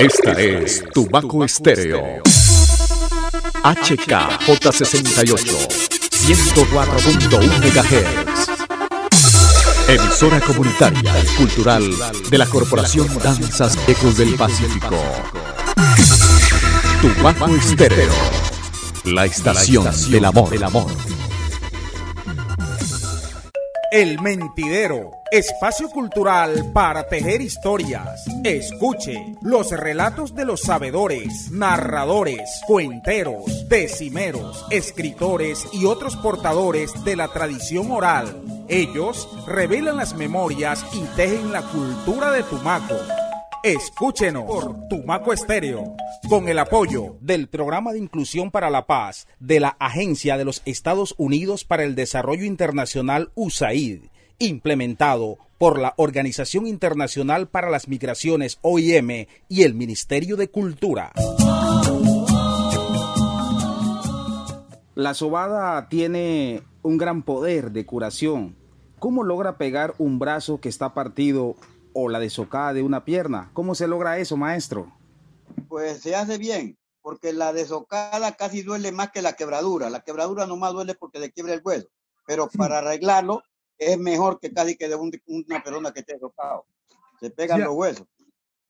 Esta es Tubaco Estéreo. HKJ68, 104.1 MHz. Emisora comunitaria y cultural de la Corporación Danzas Ecos del Pacífico. Tubaco Estéreo, la estación del amor. Del amor. El Mentidero, espacio cultural para tejer historias. Escuche los relatos de los sabedores, narradores, cuenteros, decimeros, escritores y otros portadores de la tradición oral. Ellos revelan las memorias y tejen la cultura de Tumaco. Escúchenos por Tumaco Estéreo, con el apoyo del Programa de Inclusión para la Paz de la Agencia de los Estados Unidos para el Desarrollo Internacional USAID, implementado por la Organización Internacional para las Migraciones OIM y el Ministerio de Cultura. La sobada tiene un gran poder de curación. ¿Cómo logra pegar un brazo que está partido o la desocada de una pierna. ¿Cómo se logra eso, maestro? Pues se hace bien, porque la desocada casi duele más que la quebradura. La quebradura nomás duele porque le quiebra el hueso, pero para arreglarlo es mejor que casi que de una persona que esté desocado. Se pegan los huesos.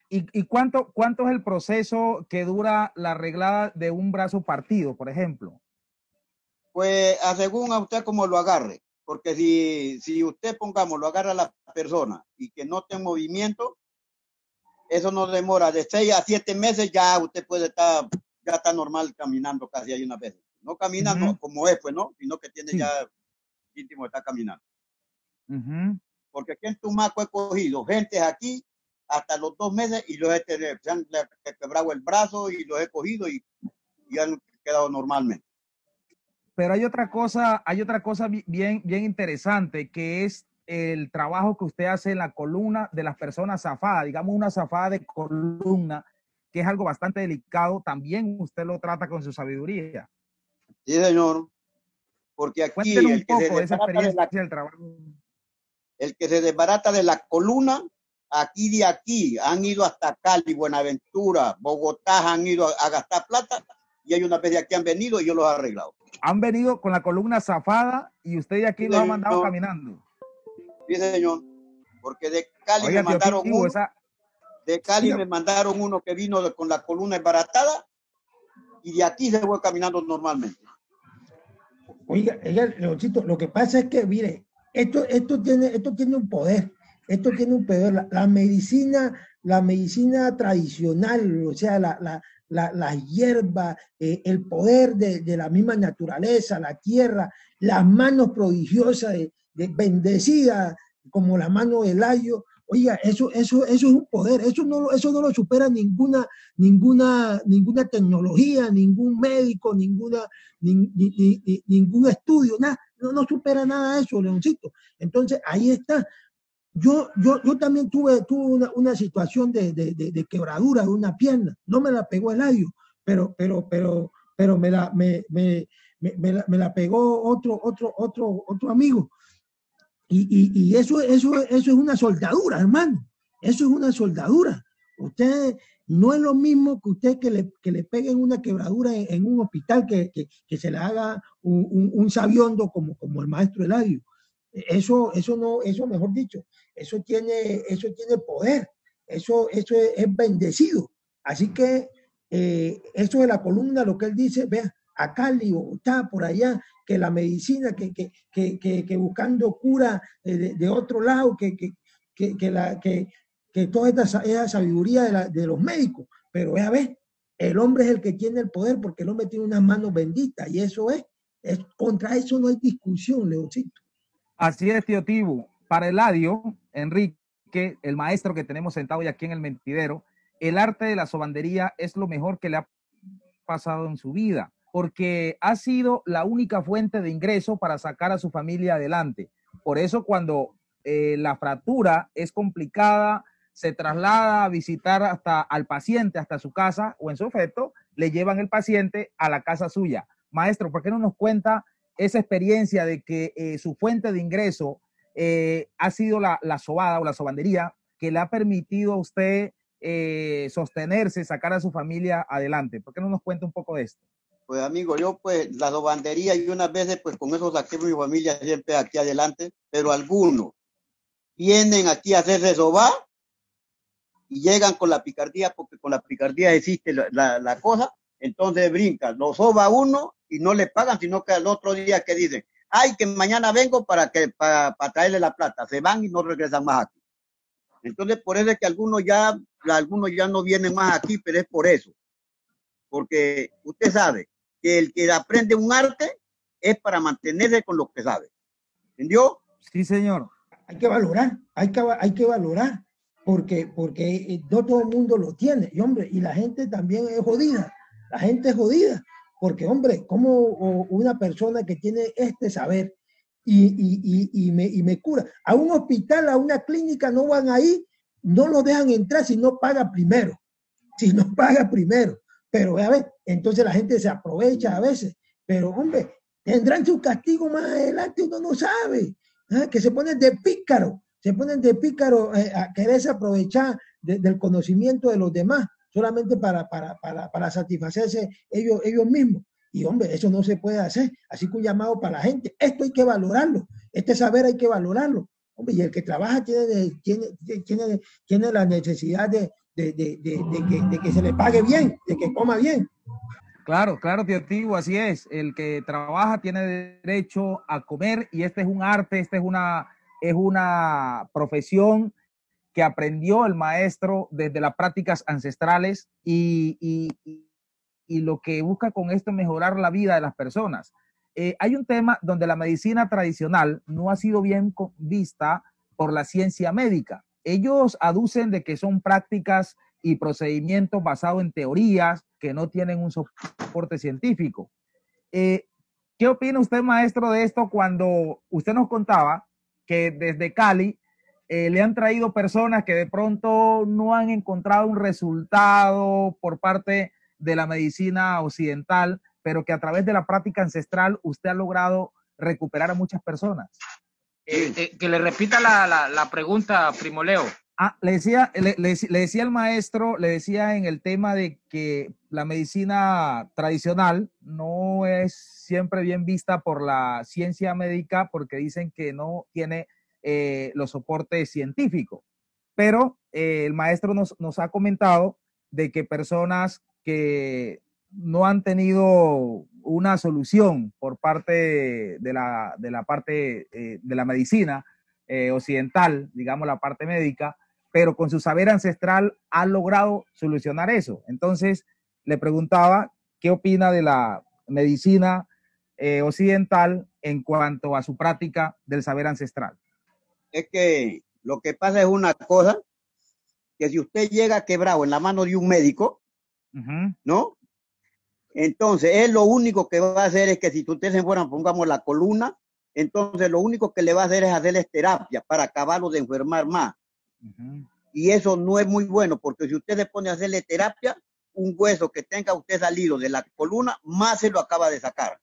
¿Y, ¿Y, cuánto, cuánto es el proceso que dura la arreglada de un brazo partido, por ejemplo? Pues a según a usted como lo agarre. Porque si, si usted, pongamos, lo agarra a la persona y que no tenga movimiento, eso no demora de seis a siete meses, ya usted puede estar, ya está normal caminando casi hay una vez. No camina como es, pues, ¿no? Sino que tiene ya íntimo, está caminando. Porque aquí en Tumaco he cogido gente aquí hasta los dos meses y los he, se han quebrado el brazo y los he cogido y, y han quedado normalmente. Pero hay otra cosa, hay otra cosa bien, bien interesante que es el trabajo que usted hace en la columna de las personas zafadas, digamos una zafada de columna, que es algo bastante delicado, también usted lo trata con su sabiduría. Sí, señor. Porque aquí el que, se desbarata de trabajo. el que se desbarata de la columna, aquí de aquí, han ido hasta Cali, Buenaventura, Bogotá, han ido a, gastar plata y hay una vez de aquí han venido y yo los he arreglado han venido con la columna zafada y usted de aquí lo ha mandado caminando. Sí, señor. Porque de Cali me mandaron uno. De Cali me mandaron uno que vino con la columna embaratada y de aquí se fue caminando normalmente. Oiga, Leoncito, lo que pasa es que, mire, esto, esto, tiene, esto tiene un poder. Esto tiene un poder. La, medicina, la medicina tradicional, o sea, la, la, la hierba, eh, el poder de, la misma naturaleza, la tierra, las manos prodigiosas, de, bendecidas como la mano del ayo. Oiga, eso, eso, eso es un poder, eso no, eso no lo supera ninguna, ninguna, ninguna tecnología, ningún médico, ninguna, ningún estudio, nada, no, no supera nada eso, Leoncito. Entonces, ahí está. Yo, yo, yo también tuve, tuve una, una situación de, de, de, quebradura de una pierna. No me la pegó el ayo, pero, pero, pero, pero me la, me, me, me, la, me la, pegó otro, otro, otro, otro amigo. Y, y, y, eso, eso, eso es una soldadura, hermano. Eso es una soldadura. Usted no es lo mismo que usted que le, que le peguen una quebradura en, un hospital que, que, que, se le haga un, un, un, como, como el maestro Eladio. Eso, eso no, eso mejor dicho, eso tiene, eso tiene poder, eso, eso es, bendecido. Así que eh, eso de la columna, lo que él dice, vea, a Cali, está por allá, que la medicina, que, que, que, que buscando cura de, de, otro lado, que, que, la, que, toda esta, esa sabiduría de, la, de los médicos. Pero vea, ve, el hombre es el que tiene el poder porque el hombre tiene unas manos benditas y eso es, es contra eso no hay discusión, Leoncito. Así es, tío. Para Eladio, Enrique, el maestro que tenemos sentado ya aquí en el mentidero, el arte de la sobandería es lo mejor que le ha pasado en su vida, porque ha sido la única fuente de ingreso para sacar a su familia adelante. Por eso cuando eh, la fractura es complicada, se traslada a visitar hasta al paciente, hasta su casa, o en su efecto, le llevan el paciente a la casa suya. Maestro, ¿por qué no nos cuenta esa experiencia de que eh, su fuente de ingreso eh, ha sido la, la, sobada o la sobandería que le ha permitido a usted eh, sostenerse, sacar a su familia adelante. ¿Por qué no nos cuenta un poco de esto? Pues amigo, yo pues la sobandería y unas veces pues con eso saqué mi familia siempre aquí adelante, pero algunos vienen aquí a hacerse sobar y llegan con la picardía, porque con la picardía existe la, la, cosa, entonces brincan, lo soba uno y no le pagan, sino que al otro día que dicen, ay, que mañana vengo para, que, para, para traerle la plata, se van y no regresan más aquí. Entonces, por eso es que algunos ya, algunos ya no vienen más aquí, pero es por eso. Porque usted sabe que el que aprende un arte es para mantenerse con lo que sabe. ¿Entendió? Sí, señor. Hay que valorar, hay que, hay que valorar porque, porque eh, no todo el mundo lo tiene. Y hombre, y la gente también es jodida. La gente es jodida. Porque, hombre, como una persona que tiene este saber y, me, cura, a un hospital, a una clínica, no van ahí, no lo dejan entrar si no paga primero. Si no paga primero. Pero, a ver, entonces la gente se aprovecha a veces. Pero, hombre, tendrán su castigo más adelante, uno no sabe. ¿eh? Que se ponen de pícaro se ponen de pícaro eh, a quererse aprovechar del conocimiento de los demás, solamente para, para, para, para, satisfacerse ellos, ellos mismos. Y hombre, eso no se puede hacer. Así que un llamado para la gente. Esto hay que valorarlo. Este saber hay que valorarlo. Hombre, y el que trabaja tiene, tiene, tiene, tiene la necesidad de, de, de, que, de que se le pague bien, de que coma bien. Claro, claro, tío Tigo, así es. El que trabaja tiene derecho a comer y este es un arte, este es una, es una profesión que aprendió el maestro desde las prácticas ancestrales y, lo que busca con esto es mejorar la vida de las personas. Eh, hay un tema donde la medicina tradicional no ha sido bien vista por la ciencia médica. Ellos aducen de que son prácticas y procedimientos basados en teorías que no tienen un soporte científico. Eh, ¿Qué opina usted, maestro, de esto cuando usted nos contaba que desde Cali eh, le han traído personas que de pronto no han encontrado un resultado por parte de la medicina occidental, pero que a través de la práctica ancestral usted ha logrado recuperar a muchas personas. Eh, eh, que le repita la, la, pregunta, Primo Leo. Ah, le decía, le, le, decía el maestro, le decía en el tema de que la medicina tradicional no es siempre bien vista por la ciencia médica porque dicen que no tiene eh, los soportes científicos. Pero eh, el maestro nos, ha comentado de que personas que no han tenido una solución por parte de la, parte eh, de la medicina occidental, digamos la parte médica, pero con su saber ancestral ha logrado solucionar eso. Entonces, le preguntaba qué opina de la medicina occidental en cuanto a su práctica del saber ancestral. Es que lo que pasa es una cosa, que si usted llega quebrado en la mano de un médico, ¿no? Entonces, él lo único que va a hacer es que si usted se fuera, pongamos la columna, entonces lo único que le va a hacer es hacerles terapia para acabarlo de enfermar más. Y eso no es muy bueno, porque si usted se pone a hacerle terapia, un hueso que tenga usted salido de la columna, más se lo acaba de sacar.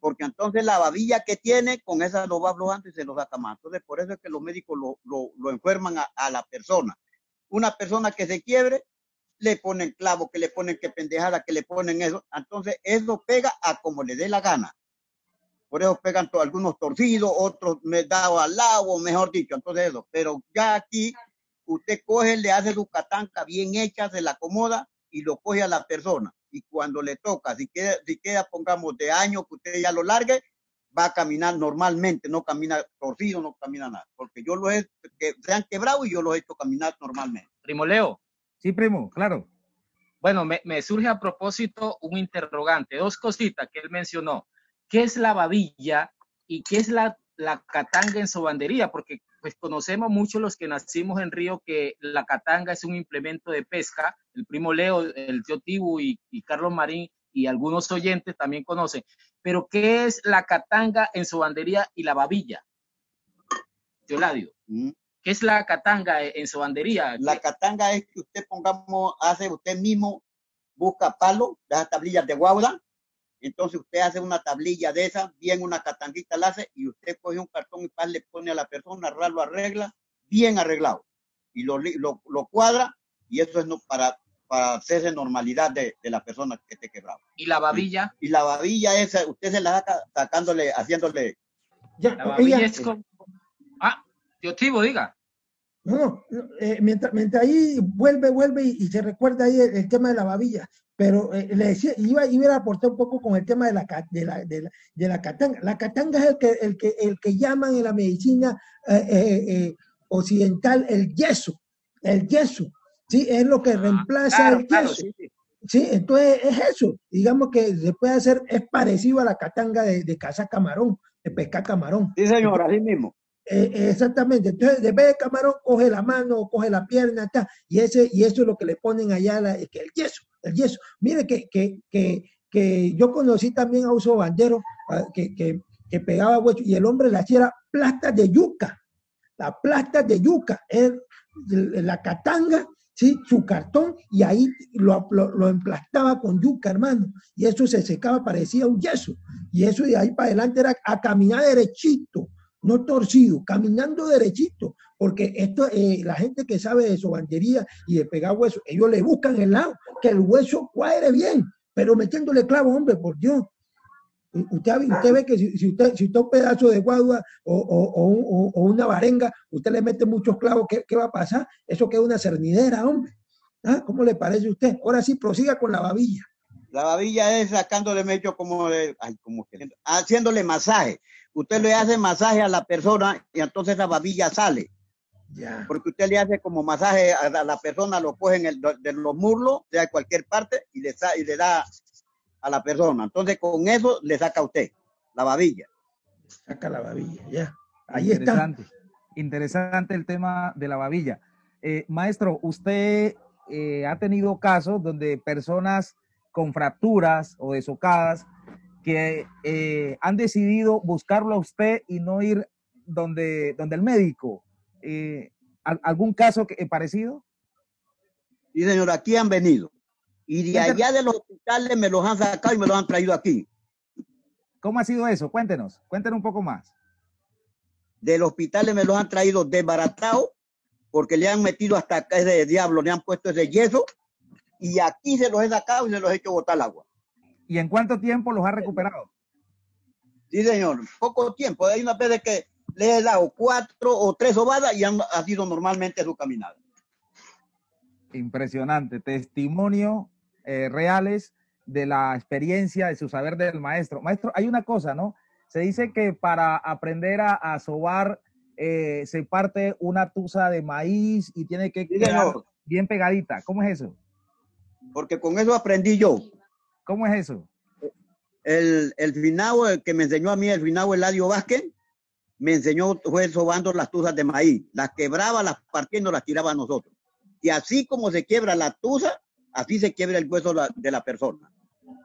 Porque entonces la babilla que tiene, con esa lo va aflojando y se lo saca más. Entonces, por eso es que los médicos lo, lo, enferman a, la persona. Una persona que se quiebre, le ponen clavo, que le ponen que pendejada, que le ponen eso. Entonces, eso pega a como le dé la gana. Por eso pegan algunos torcidos, otros me dado al lado, mejor dicho. Entonces, eso. Pero ya aquí, usted coge, le hace su catanca bien hecha, se la acomoda y lo coge a la persona. Y cuando le toca, si queda, si queda, pongamos, de año que usted ya lo largue, va a caminar normalmente, no camina torcido, no camina nada. Porque yo lo he, que se han quebrado y yo lo he hecho caminar normalmente. Primo Leo. Sí, primo, claro. Bueno, me, me surge a propósito un interrogante, dos cositas que él mencionó. ¿Qué es la babilla y qué es la, la catanga en sobandería? Porque pues conocemos mucho los que nacimos en Río que la catanga es un implemento de pesca. El primo Leo, el tío Tibu y, Carlos Marín y algunos oyentes también conocen. Pero ¿qué es la catanga en su bandería y la babilla? Yo la digo. Mm. ¿Qué es la catanga en su bandería? La catanga es que usted pongamos, hace usted mismo, busca palo, las tablillas de guauda, entonces usted hace una tablilla de esa, bien una catanguita la hace y usted coge un cartón y le pone a la persona, lo arregla, bien arreglado. Y lo, lo, cuadra y eso es no, para, para hacerse normalidad de, de la persona que esté quebrado. ¿Y la babilla? Y la babilla esa, usted se la saca sacándole, haciéndole. Ya, La babilla oiga, es como... Ah, diga. No, no, no, eh, mientras, mientras ahí vuelve, vuelve y, y se recuerda ahí el, el tema de la babilla, pero eh, le decía, iba, iba a aportar un poco con el tema de la, de la, de la, de la catanga. La catanga es el que, el que, el que llaman en la medicina eh, eh, eh, occidental el yeso, el yeso, ¿sí? Es lo que reemplaza Claro, el claro, yeso. sí, sí. Sí, entonces es eso. Digamos que se puede hacer, es parecido a la catanga de, de cazar camarón, de pescar camarón. Sí, señor, así mismo. Eh, exactamente. Entonces, de vez de camarón, coge la mano, coge la pierna, ta, y, ese, y eso es lo que le ponen allá, la- que el yeso, el yeso. Mire que, que, que, que yo conocí también a Uso Bandero, ah, que, que, que pegaba hueso, y el hombre le hacía plastas de yuca, la plasta de yuca, es la catanga, ¿sí? su cartón, y ahí lo, lo, lo emplastaba con yuca, hermano, y eso se secaba, parecía un yeso, y eso de ahí para adelante era a caminar derechito, no torcido, caminando derechito, porque esto, eh, la gente que sabe de sobandería y de pegar hueso, ellos le buscan el lado, que el hueso cuadre bien, pero metiéndole clavo, hombre, por Dios. Usted, usted ve que si, si usted, si usted un pedazo de guadua o, o- o un- o- o una varenga, usted le mete muchos clavos, ¿qué, qué va a pasar? Eso queda una cernidera, hombre. ¿Ah? ¿Cómo le parece a usted? Ahora sí, prosiga con la babilla. La babilla es sacándole mecho como de, ay, como que, haciéndole masaje. Usted le hace masaje a la persona y entonces la babilla sale. Ya. Porque usted le hace como masaje a la, persona, lo coge en el, de los muslos, sea de cualquier parte, y le, y le da a la persona. Entonces con eso le saca a usted la babilla. Saca la babilla, ya. Ahí está. Interesante. Interesante el tema de la babilla. Eh, maestro, usted eh, ha tenido casos donde personas con fracturas o desocadas que eh, han decidido buscarlo a usted y no ir donde, donde el médico. Eh, ¿al- ¿Algún caso que, eh, parecido? Y señor, aquí han venido. Y de allá de los hospitales me los han sacado y me los han traído aquí. ¿Cómo ha sido eso? Cuéntenos, cuéntenos un poco más. Del hospitales me los han traído desbaratados porque le han metido hasta acá ese diablo, le han puesto ese yeso y aquí se los he sacado y se los he hecho botar al agua. ¿Y en cuánto tiempo los ha recuperado? Sí, señor, poco tiempo. Hay una vez que le he dado cuatro o tres sobadas y han ha sido normalmente su caminada. Impresionante. Testimonio eh, reales de la experiencia, de su saber del maestro. Maestro, hay una cosa, ¿no? Se dice que para aprender a, a sobar eh, se parte una tusa de maíz y tiene que Sí, quedar señor, bien pegadita. ¿Cómo es eso? porque con eso aprendí yo. ¿Cómo es eso? El, el finado, el que me enseñó a mí, el finado Eladio Vázquez, me enseñó, fue sobando las tuzas de maíz. Las quebraba, las nos las tiraba a nosotros. Y así como se quiebra la tuza, así se quiebra el hueso la- de la persona.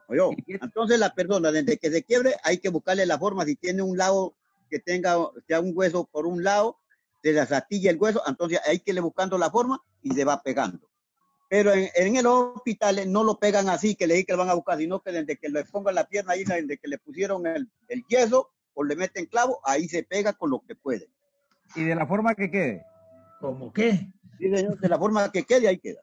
¿Oyó? Entonces la persona, desde que se quiebre, hay que buscarle la forma. Si tiene un lado que tenga sea un hueso por un lado, se le astilla el hueso, entonces hay que irle buscando la forma y se va pegando. Pero en, en el hospital no lo pegan así, que le dicen que lo van a buscar, sino que desde que le pongan la pierna ahí, desde que le pusieron el, el yeso o le meten clavo, ahí se pega con lo que puede. Y de la forma que quede. ¿Cómo qué? Sí, señor, de la forma que quede, ahí queda.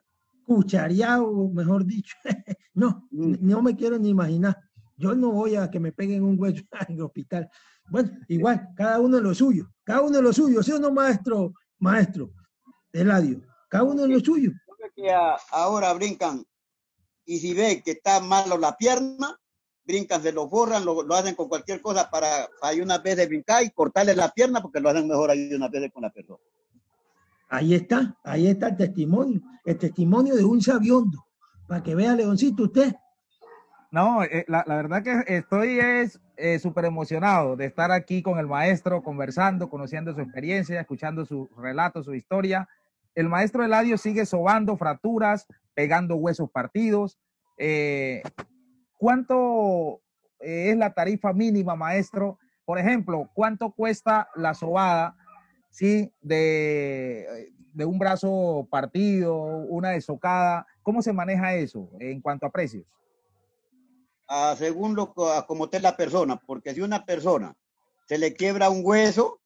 Cuchareado, mejor dicho. no, Mm. no me quiero ni imaginar. Yo no voy a que me peguen un hueso en el hospital. Bueno, igual, cada uno en lo suyo. Cada uno en lo suyo. ¿Sí o no, maestro? Maestro, Eladio. Cada uno en lo suyo. Que ahora brincan y si ve que está malo la pierna, brincan, se lo borran, lo, lo hacen con cualquier cosa para, hay una vez de brincar y cortarle la pierna porque lo hacen mejor ahí de una vez con la persona. Ahí está, ahí está el testimonio. El testimonio de un sabiondo. Para que vea, Leoncito, usted. No, eh, la, verdad que estoy es eh, súper emocionado de estar aquí con el maestro, conversando, conociendo su experiencia, escuchando su relato, su historia. El maestro Eladio sigue sobando fracturas, pegando huesos partidos. Eh, ¿Cuánto eh, es la tarifa mínima, maestro? Por ejemplo, ¿cuánto cuesta la sobada ¿sí? de, de un brazo partido, una desocada? ¿Cómo se maneja eso en cuanto a precios? Ah, según lo como esté la persona, porque si una persona se le quiebra un hueso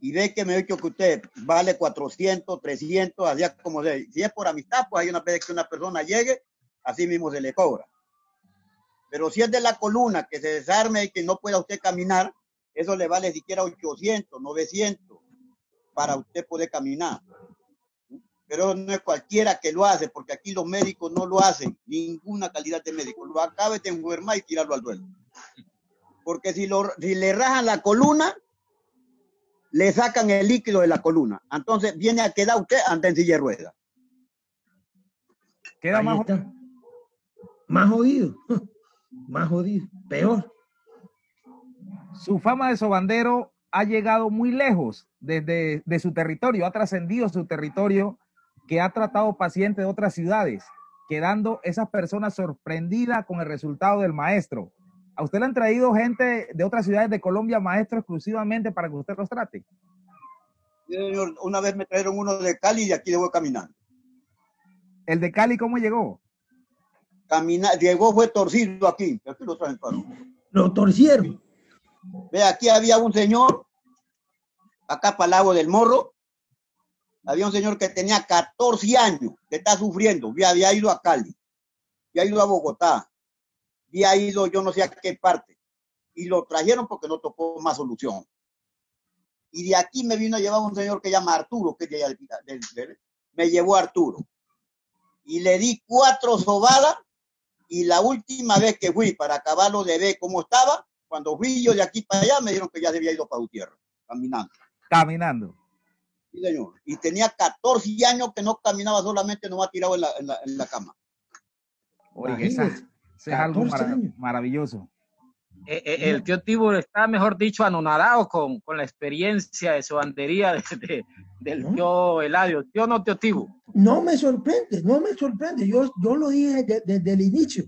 y ve que me ha dicho que usted vale 400, 300, así como de, si es por amistad, pues hay una vez que una persona llegue, así mismo se le cobra. Pero si es de la columna que se desarme y que no pueda usted caminar, eso le vale siquiera 800, 900 para usted poder caminar. Pero no es cualquiera que lo hace, porque aquí los médicos no lo hacen, ninguna calidad de médico. Lo acabe de enfermar y tirarlo al duelo. Porque si, lo, si le rajan la columna, le sacan el líquido de la columna. Entonces viene a quedar usted ante en silla de ruedas. Queda más, más jodido. más jodido, peor. Su fama de sobandero ha llegado muy lejos desde de su territorio, ha trascendido su territorio, que ha tratado pacientes de otras ciudades, quedando esas personas sorprendidas con el resultado del maestro. ¿A usted le han traído gente de otras ciudades de Colombia, maestro, exclusivamente para que usted los trate? señor, una vez me trajeron uno de Cali y aquí debo caminar. ¿El de Cali cómo llegó? Camina, llegó, fue torcido aquí. Aquí lo traen Lo torcieron. Ve, aquí había un señor, acá para el lago del Morro, había un señor que tenía 14 años, que está sufriendo, había, había ido a Cali, había ido a Bogotá, había ido yo no sé a qué parte, y lo trajeron porque no tocó más solución. Y de aquí me vino a llevar un señor que llama Arturo, que me llevó Arturo. Y le di cuatro sobadas y la última vez que fui para acabarlo de ver cómo estaba, cuando fui yo de aquí para allá, me dijeron que ya se había ido para tierra, caminando. Caminando. Sí, señor. Y tenía 14 años que no caminaba solamente, no ha tirado en la, en la, en la cama. Oye, es algo maravilloso. Eh, eh, el tío Tibo está, mejor dicho, anonadado con, con la experiencia de su bandería de, del tío Eladio. ¿Tío no, tío Tibo? No me sorprende, no me sorprende. Yo, yo lo dije desde, el inicio.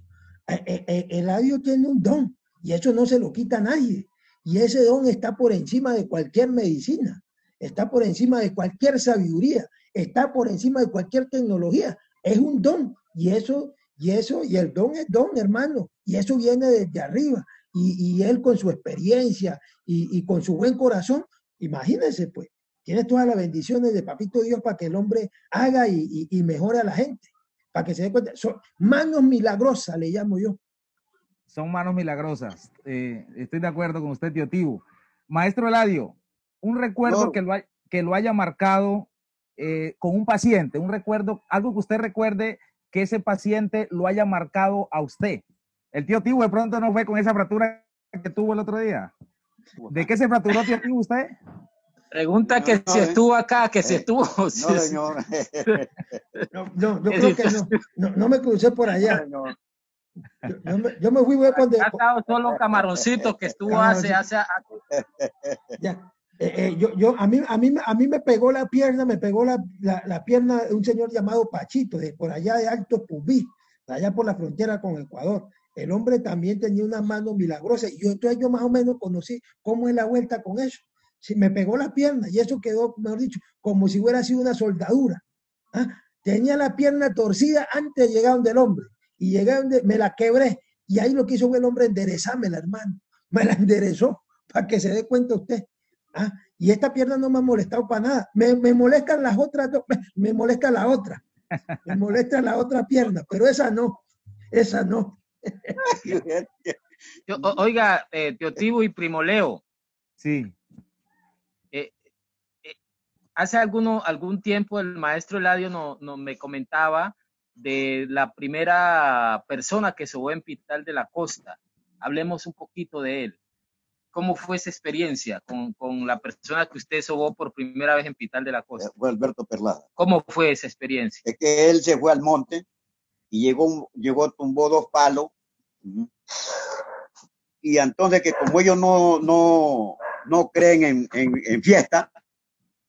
Eh, Eladio tiene un don y eso no se lo quita a nadie. Y ese don está por encima de cualquier medicina, está por encima de cualquier sabiduría, está por encima de cualquier tecnología. Es un don y eso, y eso, y el don es don, hermano, y eso viene desde arriba y, él con su experiencia y, con su buen corazón, imagínense pues, tiene todas las bendiciones de Papito Dios para que el hombre haga y, mejore a la gente, para que se dé cuenta. Son manos milagrosas, le llamo yo. Son manos milagrosas. Eh, estoy de acuerdo con usted, tío Tibu. Maestro Eladio, un recuerdo que, lo que lo haya marcado eh, con un paciente, un recuerdo, algo que usted recuerde que ese paciente lo haya marcado a usted. El tío Tibu de pronto no fue con esa fractura que tuvo el otro día. ¿De qué se fracturó, tío Tibu, usted? Pregunta que si eh. estuvo acá, que si estuvo. No, señor. no, no, yo creo que no, no, me crucé por allá. Yo, me, yo, me, fui cuando. Ha estado solo camaroncito que estuvo hace, hace. Ya. Eh, yo, yo, a, mí, a, mí, a mí me pegó la pierna, me pegó la, la, la pierna de un señor llamado Pachito, de por allá de Alto Pubí, allá por la frontera con Ecuador el hombre también tenía una mano milagrosa. Y yo, entonces yo más o menos conocí cómo es la vuelta con eso. Si me pegó la pierna y eso quedó, mejor dicho, como si hubiera sido una soldadura. ¿ah? Tenía la pierna torcida antes de llegar donde el hombre. Y llegué donde me la quebré. Y ahí lo que hizo el hombre enderezarme, hermano. Me la enderezó para que se dé cuenta usted. ¿ah? Y esta pierna no me ha molestado para nada. Me, me molestan las otras dos, me molesta la otra. Me molesta la otra pierna, pero esa no, esa no. oiga, eh, Teotibo y Primoleo. Sí. Eh, eh, hace alguno, algún tiempo el maestro Eladio no, no, me comentaba de la primera persona que sobó en Pital de la Costa. Hablemos un poquito de él. ¿Cómo fue esa experiencia con, con, la persona que usted sobó por primera vez en Pital de la Costa? Fue Alberto Perlada. ¿Cómo fue esa experiencia? Es que él se fue al monte y llegó, llegó, tumbó dos palos. Y entonces que como ellos no, no, no creen en, en, fiesta,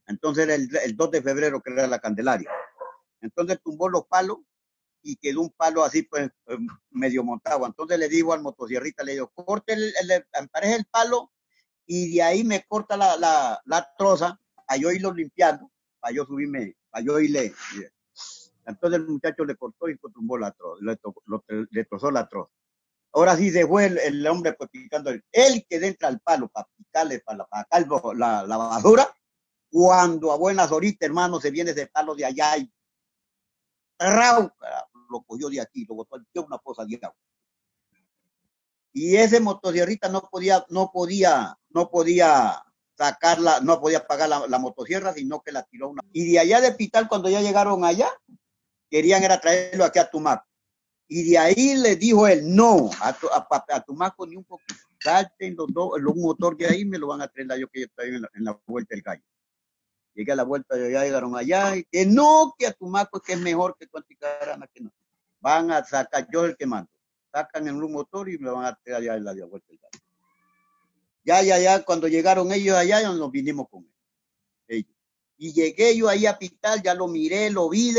entonces el, el 2 de febrero que era la Candelaria. Entonces tumbó los palos y quedó un palo así pues em, medio montado. Entonces le digo al motosierrita, le digo, corte el, el, el palo y de ahí me corta la, la, troza para yo irlo limpiando, para yo subirme, para yo irle, entonces el muchacho le cortó y tumbó la troza, le, le, trozó la troza. Ahora sí se fue el, hombre pues picando. Él que entra al palo para picarle, para, para la, la, basura, Cuando a buenas horitas, hermano, se viene de palo de allá y lo cogió de aquí, lo botó una cosa de agua. Y ese motosierrita no podía, no podía, no podía sacarla, no podía pagar la, motosierra, sino que la tiró una. Y de allá de Pital, cuando ya llegaron allá, querían era traerlo aquí a Tumaco. Y de ahí le dijo él, no, a, a, Tumaco ni un poco. Salten los dos, los motor de ahí me lo van a traer yo que yo estoy en la, en la vuelta del gallo. Llegué a la vuelta de allá, llegaron allá, y que no, que a Tumaco que es mejor que Cuanticarana, que no. Van a sacar, yo el que mando. Sacan en un motor y me van a traer allá en la vuelta del gallo. Ya, ya, ya, cuando llegaron ellos allá, nos vinimos con ellos. Y llegué yo ahí a Pital, ya lo miré, lo vi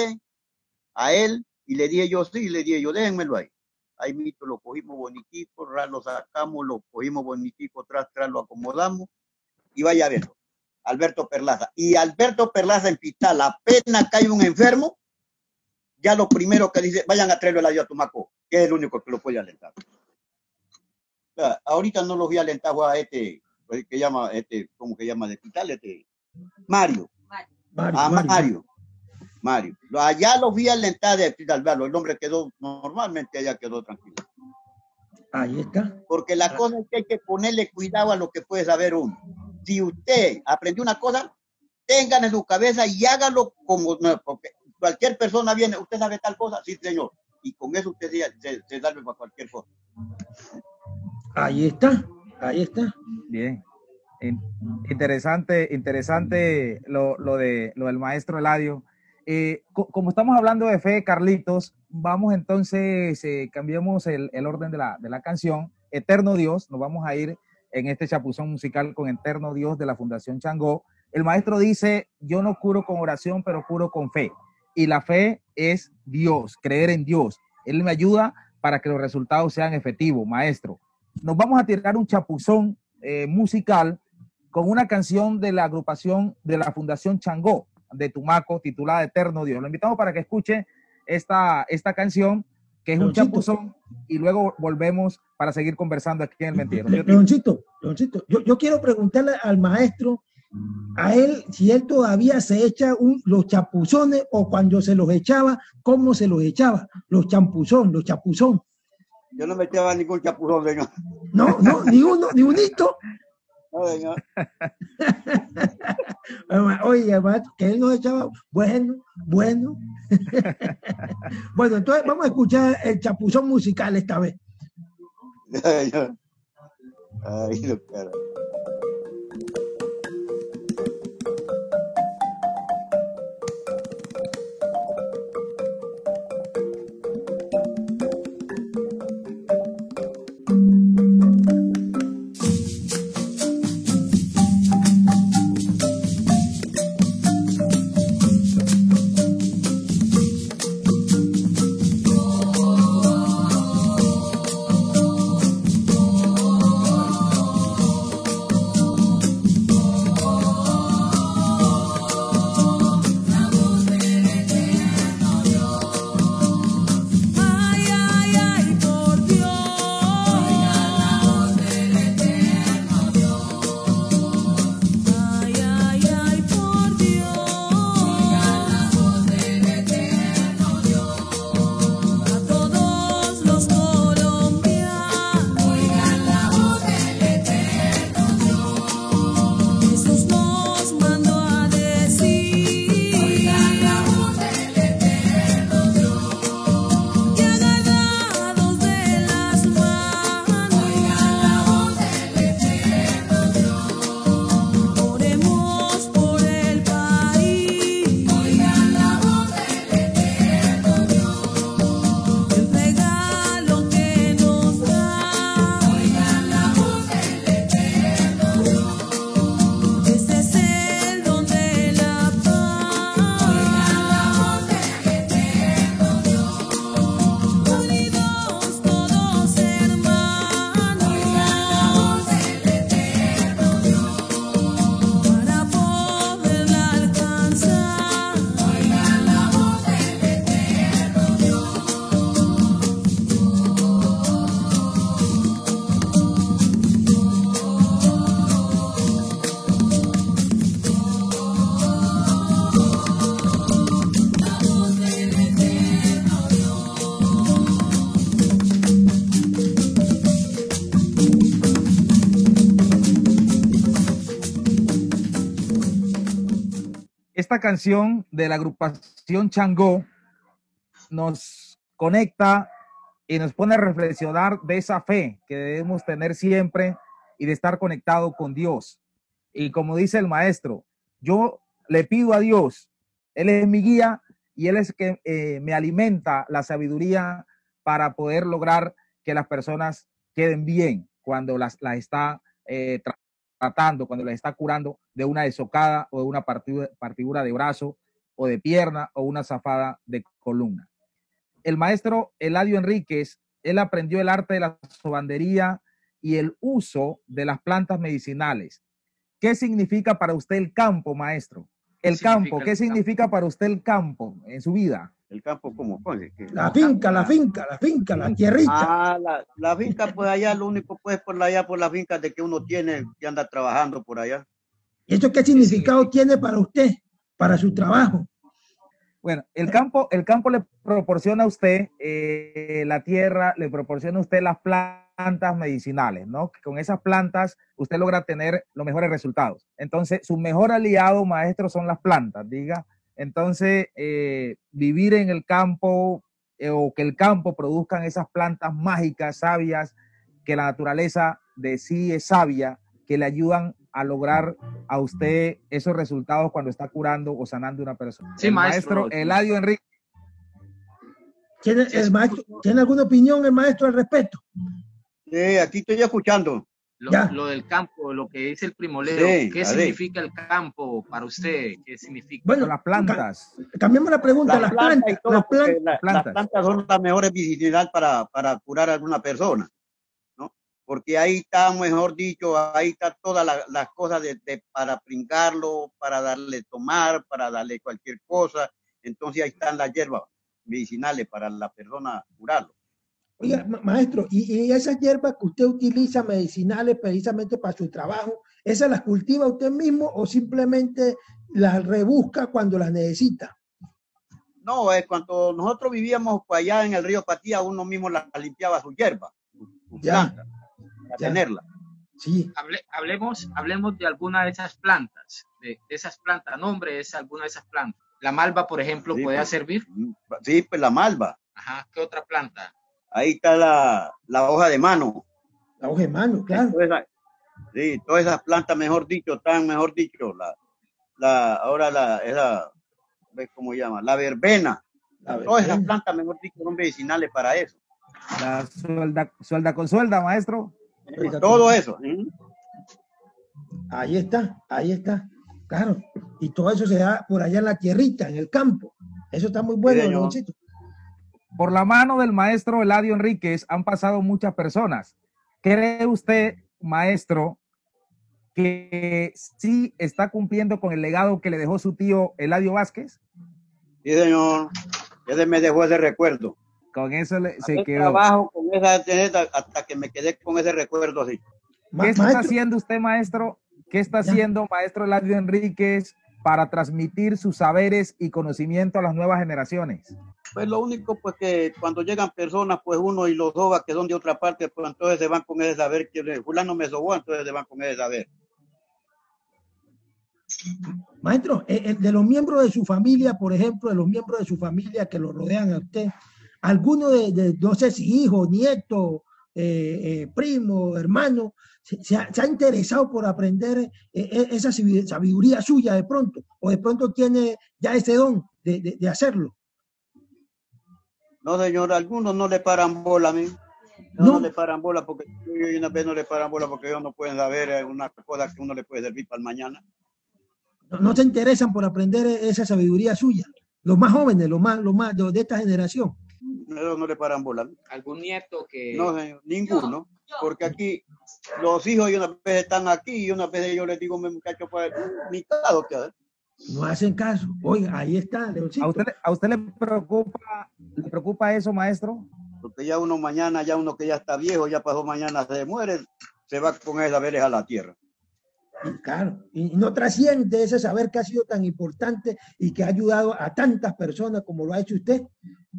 a él, y le dije yo, sí, le dije yo, déjenmelo ahí. Ahí mito lo cogimos bonitico, lo sacamos, lo cogimos bonitico, tras, tras, lo acomodamos, y vaya a verlo. Alberto Perlaza. Y Alberto Perlaza en Pital, apenas cae un enfermo, ya lo primero que dice, vayan a traerlo al a Tumaco, que es el único que lo puede alentar ahorita no los voy a alentar a este, que llama, este, ¿cómo que llama? De Pital, este, Mario. Mario. A Mario. Mario. Allá los vi alentar de Pital, el hombre quedó, normalmente allá quedó tranquilo. Ahí está. Porque la cosa es que hay que ponerle cuidado a lo que puede saber uno. Si usted aprendió una cosa, tengan en su cabeza y hágalo como, porque cualquier persona viene, usted sabe tal cosa, sí señor, y con eso usted se, se salve para cualquier cosa. Ahí está, ahí está. Bien. Interesante, interesante lo, lo, de, lo del maestro Eladio. Eh, como estamos hablando de fe, Carlitos, vamos entonces, eh, cambiemos el, el, orden de la, de la canción. Eterno Dios, nos vamos a ir en este chapuzón musical con Eterno Dios de la Fundación Changó. El maestro dice, yo no curo con oración, pero curo con fe. Y la fe es Dios, creer en Dios. Él me ayuda para que los resultados sean efectivos, maestro nos vamos a tirar un chapuzón eh, musical con una canción de la agrupación de la Fundación Changó de Tumaco titulada Eterno Dios. Lo invitamos para que escuche esta, esta canción que es un chapuzón y luego volvemos para seguir conversando aquí en el Mentiro. Leoncito, Leoncito, yo, yo quiero preguntarle al maestro, a él, si él todavía se echa un, los chapuzones o cuando se los echaba, cómo se los echaba, los champuzón, los chapuzón. Yo no me echaba ningún chapuzón, señor. No, no, ni uno, ni unito. No, señor. Oye, que él nos echaba, bueno, bueno. bueno, entonces vamos a escuchar el chapuzón musical esta vez. Ay, lo canción de la agrupación Changó nos conecta y nos pone a reflexionar de esa fe que debemos tener siempre y de estar conectado con Dios. Y como dice el maestro, yo le pido a Dios, Él es mi guía y Él es que eh, me alimenta la sabiduría para poder lograr que las personas queden bien cuando las, las está eh, tratando, cuando las está curando de una desocada o de una partidura de brazo o de pierna o una zafada de columna. El maestro Eladio Enríquez, él aprendió el arte de la sobandería y el uso de las plantas medicinales. ¿Qué significa para usted el campo, maestro? El campo, ¿qué significa para usted el campo en su vida? El campo, ¿cómo? La finca, la finca, la finca, la tierrita. Ah, la, la, finca, pues allá, lo único, pues, por allá, por la finca de que uno tiene, que anda trabajando por allá. ¿Y eso qué significado tiene para usted, para su trabajo? Bueno, el campo, el campo le proporciona a usted eh, la tierra, le proporciona a usted las plantas medicinales, ¿no? Con esas plantas usted logra tener los mejores resultados. Entonces, su mejor aliado, maestro, son las plantas, diga. Entonces, eh, vivir en el campo eh, o que el campo produzcan esas plantas mágicas, sabias, que la naturaleza de sí es sabia, que le ayudan a lograr a usted esos resultados cuando está curando o sanando a una persona. Sí, maestro. Eladio Enrique. ¿Tiene, ¿Tiene alguna opinión el maestro al respecto? Sí, aquí estoy escuchando. Lo, del campo, lo que dice el primolero, ¿qué significa el campo para usted? ¿Qué significa? Bueno, las plantas. Cambiemos la pregunta, las, plantas, las, plantas, las plantas son las mejores medicinales para, para curar a alguna persona porque ahí está, mejor dicho, ahí está todas las cosas de, para pringarlo, para darle tomar, para darle cualquier cosa. Entonces ahí están las hierbas medicinales para la persona curarlo. Oiga, maestro, ¿y, esas hierbas que usted utiliza medicinales precisamente para su trabajo, esas las cultiva usted mismo o simplemente las rebusca cuando las necesita? No, es cuando nosotros vivíamos allá en el río Patía, uno mismo la, limpiaba su hierba. ya tenerla. Sí. hablemos, hablemos de alguna de esas plantas, de, esas plantas, nombre es alguna de esas plantas. La malva, por ejemplo, ¿puede pues, servir? Sí, pues la malva. Ajá, ¿qué otra planta? Ahí está la, la hoja de mano. La hoja de mano, claro. sí, todas esas plantas, mejor dicho, están, mejor dicho, la, la, ahora la, esa, ¿ves cómo llama? La verbena. Todas esas plantas, mejor dicho, son medicinales para eso. La suelda, suelda con suelda, maestro. Todo eso. Ahí está, ahí está. Claro. Y todo eso se da por allá en la tierrita, en el campo. Eso está muy bueno, Por la mano del maestro Eladio Enríquez han pasado muchas personas. ¿Cree usted, maestro, que sí está cumpliendo con el legado que le dejó su tío Eladio Vázquez? Sí, señor. Ese me dejó ese recuerdo. Con eso se quedó. Trabajo con esa hasta que me quedé con ese recuerdo así. ¿Qué está haciendo usted, maestro? ¿Qué está haciendo, maestro Eladio Enríquez, para transmitir sus saberes y conocimiento a las nuevas generaciones? Pues lo único, pues que cuando llegan personas, pues uno y los dos que son de otra parte, pues entonces se van con ese saber que fulano me sobó, entonces se van con ese saber. Maestro, eh, eh, de los miembros de su familia, por ejemplo, de los miembros de su familia que lo rodean a usted, alguno de, no sé si hijo, nieto, eh, eh, primo, hermano, se, ha, interesado por aprender eh, esa sabiduría suya de pronto, o de pronto tiene ya ese don de, hacerlo. No, señor, algunos no le paran bola a mí. No, le paran bola porque yo una vez no le paran bola porque ellos no pueden saber una cosa que uno le puede servir para el mañana. No, no se interesan por aprender esa sabiduría suya. Los más jóvenes, los más, los más de esta generación no, no le paran bola. ¿Algún nieto que...? No, ninguno. Porque aquí los hijos y una vez están aquí y una vez yo les digo, mi muchacho, pues, mitad que no hacen caso. Oiga, ahí está, ¿A usted, ¿A usted le preocupa, le preocupa eso, maestro? Porque ya uno mañana, ya uno que ya está viejo, ya pasó mañana, se muere, se va con él a ver a la tierra. Claro, y no trasciende ese saber que ha sido tan importante y que ha ayudado a tantas personas como lo ha hecho usted.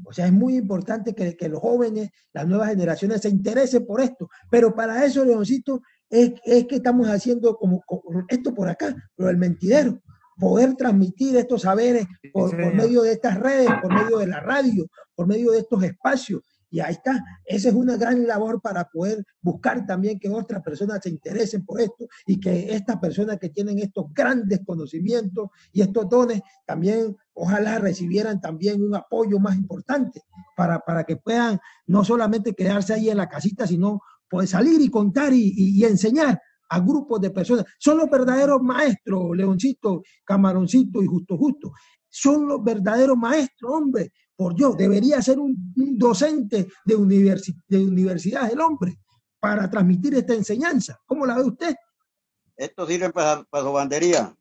O sea, es muy importante que, que los jóvenes, las nuevas generaciones se interesen por esto. Pero para eso, Leoncito, es, es que estamos haciendo como, esto por acá, lo del mentidero. Poder transmitir estos saberes por, por medio de estas redes, por medio de la radio, por medio de estos espacios. Y ahí está, esa es una gran labor para poder buscar también que otras personas se interesen por esto y que estas personas que tienen estos grandes conocimientos y estos dones también ojalá recibieran también un apoyo más importante para, para que puedan no solamente quedarse ahí en la casita, sino poder salir y contar y, y, y enseñar a grupos de personas. Son los verdaderos maestros, Leoncito, Camaroncito y Justo Justo. Son los verdaderos maestros, hombre, por Dios, debería ser un, un docente de, universi de universidad el hombre para transmitir esta enseñanza. ¿Cómo la ve usted? Esto sirve para, para su bandería.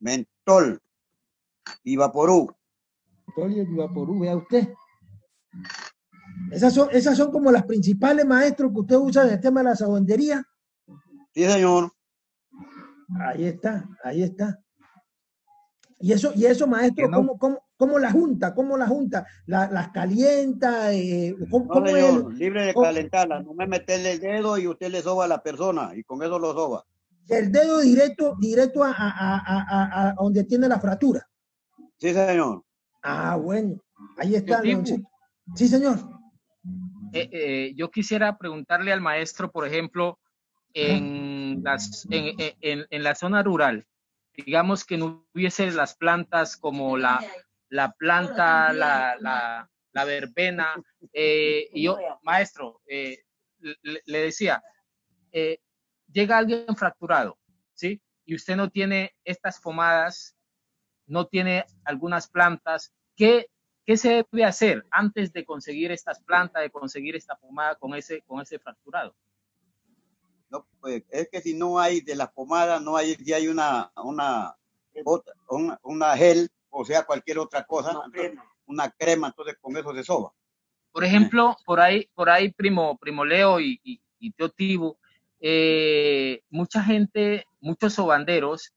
Mentol y Vaporú. Mentol y Vaporú, vea usted. Esas son, esas son como las principales maestros que usted usa en el tema de la sabandería. Sí, señor. Ahí está, ahí está. Y eso, y eso maestro, no? ¿cómo, cómo, ¿cómo, la junta? ¿Cómo la junta? ¿La, ¿Las calienta? Eh, ¿cómo, no, cómo señor, es? libre de calentarla. No me meterle el dedo y usted le soba a la persona y con eso lo soba. El dedo directo, directo a, a, a, a donde tiene la fractura. Sí, señor. Ah, bueno. Ahí está. Sí, señor. Eh, eh, yo quisiera preguntarle al maestro, por ejemplo, en, las, en, en, en la zona rural, digamos que no hubiese las plantas como la, la planta, la, la, la verbena. Eh, y yo, maestro, eh, le, le, decía, eh, llega alguien fracturado, ¿sí? Y usted no tiene estas pomadas, no tiene algunas plantas. ¿Qué, qué se debe hacer antes de conseguir estas plantas, de conseguir esta pomada con ese, con ese fracturado? No, pues, es que si no hay de las pomadas, no hay, si hay una, una, otra, una, una, gel, o sea, cualquier otra cosa, una, entonces, crema. una crema, entonces con eso se soba. Por ejemplo, por ahí, por ahí, primo, primo Leo y, y, y tío Tibo, eh, mucha gente, muchos sobanderos,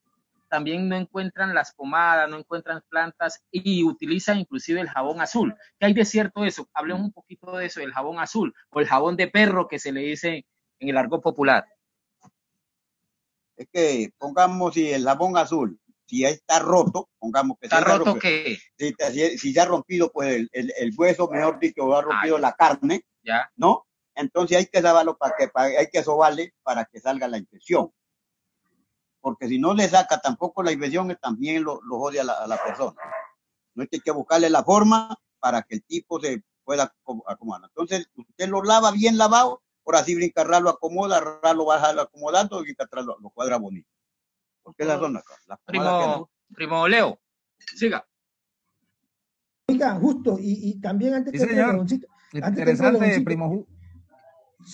también no encuentran las pomadas, no encuentran plantas y utilizan inclusive el jabón azul. ¿Qué hay de cierto eso? Hablemos un poquito de eso, el jabón azul o el jabón de perro que se le dice en el argot popular? Es que pongamos si el jabón azul, si está roto, pongamos que está, está roto, que si, si, si, ya ha rompido pues el, el, el hueso, mejor dicho, ha rompido Ay, la carne, ya. ¿no? Entonces hay que lavarlo para que para, hay que sobarle para que salga la infección. Porque si no le saca tampoco la infección, también lo, lo jode a la, a la persona. No es que hay que buscarle la forma para que el tipo se pueda acomodar. Entonces, usted lo lava bien lavado por así brincarra lo acomoda, Ra lo baja acomodando y atrás lo, lo, cuadra bonito. Porque esas son las, las primo, no... primo Leo, siga. Oiga, justo, y, y también antes sí, que Interesante, que primo.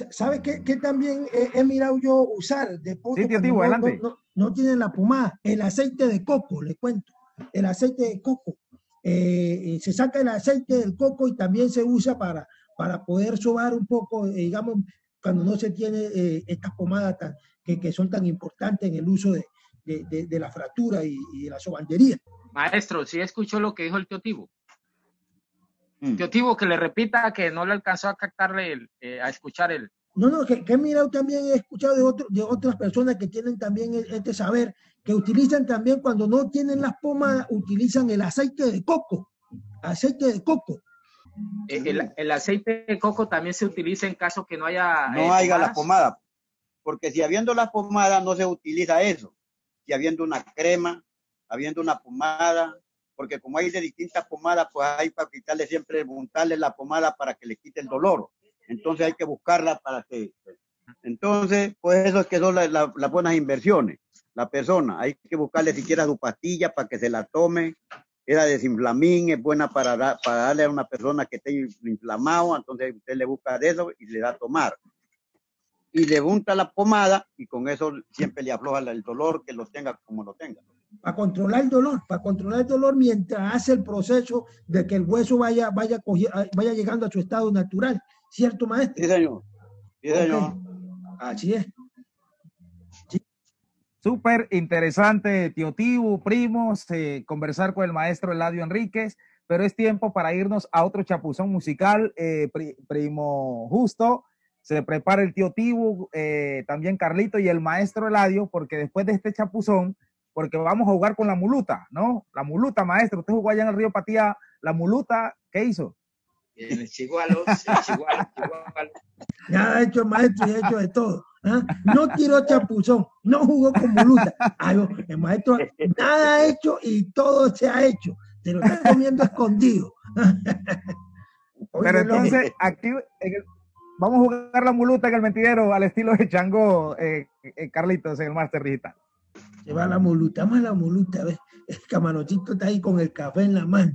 ¿Sabe qué, qué también he, he, mirado yo usar? De poco, sí, tío, tío, no, adelante. No, no, no, tienen la pomada, el aceite de coco, le cuento. El aceite de coco. Eh, se saca el aceite del coco y también se usa para, para poder sobar un poco, eh, digamos, cuando no se tiene eh, estas pomadas tan, que, que, son tan importantes en el uso de, de, de, de la fractura y, y, de la sobandería. Maestro, ¿sí escuchó lo que dijo el tío Tibo? Mm. Tío Tibo, que le repita que no le alcanzó a captarle, el, eh, a escuchar el... No, no, que, que he mirado también, he escuchado de, otro, de otras personas que tienen también este saber, que utilizan también cuando no tienen las pomadas, utilizan el aceite de coco, aceite de coco el, el, aceite de coco también se utiliza en caso que no haya. No eh, haya la pomada, porque si habiendo la pomada no se utiliza eso. Si habiendo una crema, habiendo una pomada, porque como hay de distintas pomadas, pues hay para quitarle siempre, montarle la pomada para que le quite el dolor. Entonces hay que buscarla para que. Entonces, pues eso es que son las, las buenas inversiones. La persona, hay que buscarle siquiera su pastilla para que se la tome, era desinflamín, es buena para, da, para darle a una persona que esté inflamado, entonces usted le busca de eso y le da a tomar. Y le unta la pomada y con eso siempre le afloja el dolor que lo tenga como lo tenga. Para controlar el dolor, para controlar el dolor mientras hace el proceso de que el hueso vaya, vaya, vaya llegando a su estado natural. ¿Cierto, maestro? Sí, señor. Sí, señor. Okay. Así es. Súper interesante, tío Tibu, primos, eh, conversar con el maestro Eladio Enríquez, pero es tiempo para irnos a otro chapuzón musical, eh, pri, primo justo. Se prepara el tío Tibu, eh, también Carlito y el maestro Eladio, porque después de este chapuzón, porque vamos a jugar con la muluta, ¿no? La muluta, maestro, usted jugó allá en el río Patía, la muluta, ¿qué hizo? En el Chigualo, en el Chigualo, Chigualo. Ya ha hecho el maestro y ha hecho de todo. ¿Ah? No tiró chapuzón, no jugó con muluta. Ay, el maestro nada ha hecho y todo se ha hecho. Se lo está comiendo escondido. Oye, Pero entonces, aquí en el- vamos a jugar la muluta en el mentidero al estilo de Chango, eh, eh, Carlitos, en el Master Digital. Se va la muluta, más la muluta, ¿ves? El camaroncito está ahí con el café en la mano.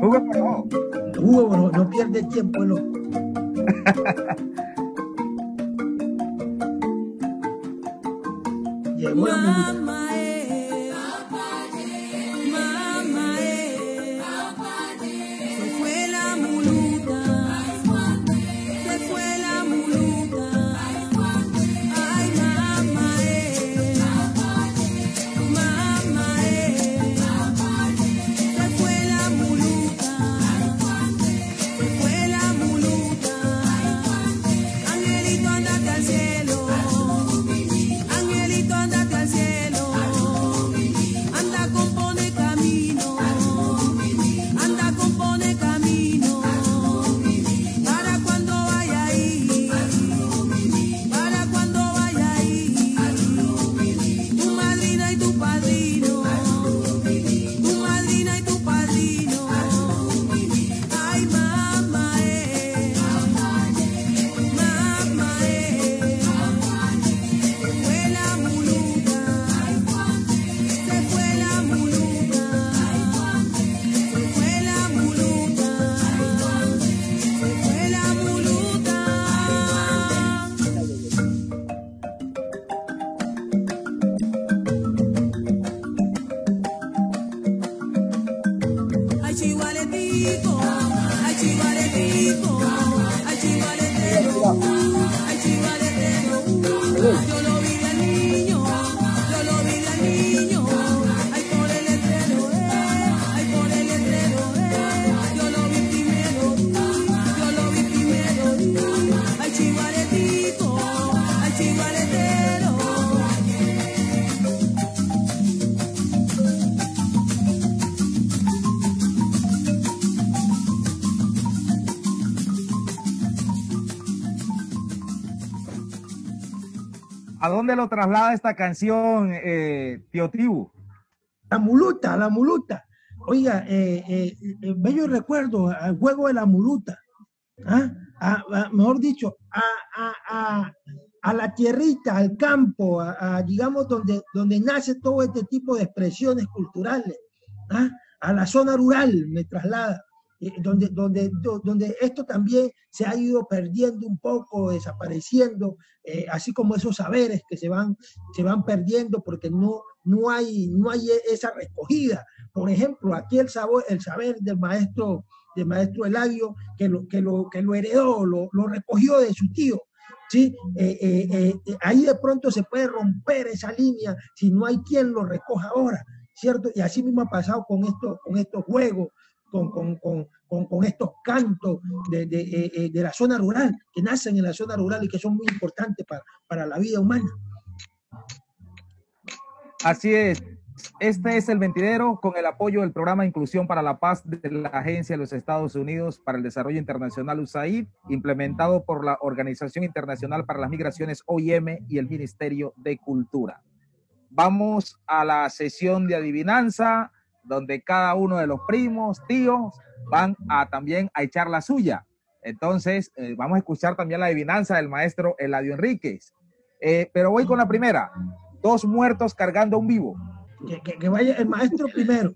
Jugo por favor. No pierde tiempo, loco. Llegó la muluta. Mamá, eh, dónde lo traslada esta canción, eh, Tío? La muluta, la muluta. Oiga, eh, eh, eh, bello recuerdo al juego de la muluta. ¿ah? Mejor dicho, a, a- la tierrita, al campo, digamos, donde, donde nace todo este tipo de expresiones culturales. ¿ah? A la zona rural me traslada, donde, donde, do- donde esto también se ha ido perdiendo un poco, desapareciendo, eh, así como esos saberes que se van, se van perdiendo porque no, no, hay, no hay e- esa recogida. Por ejemplo, aquí el, sabor, el saber del maestro, del maestro Eladio, que lo, que lo, que lo heredó, lo, lo recogió de su tío. ¿sí? Eh, eh, ahí de pronto se puede romper esa línea si no hay quien lo recoja ahora, ¿cierto? Y así mismo ha pasado con, esto, con estos juegos, con, con, con, con, estos cantos de, de, eh, eh, de la zona rural, que nacen en la zona rural y que son muy importantes para, para la vida humana. Así es. Este es el mentidero con el apoyo del programa Inclusión para la Paz de la Agencia de los Estados Unidos para el Desarrollo Internacional USAID, implementado por la Organización Internacional para las Migraciones OIM y el Ministerio de Cultura. Vamos a la sesión de adivinanza, donde cada uno de los primos, tíos, van a también a echar la suya. Entonces, eh, vamos a escuchar también la adivinanza del maestro Eladio Enríquez. Eh, pero voy con la primera. Dos muertos cargando un vivo. Que, que- que vaya el maestro primero,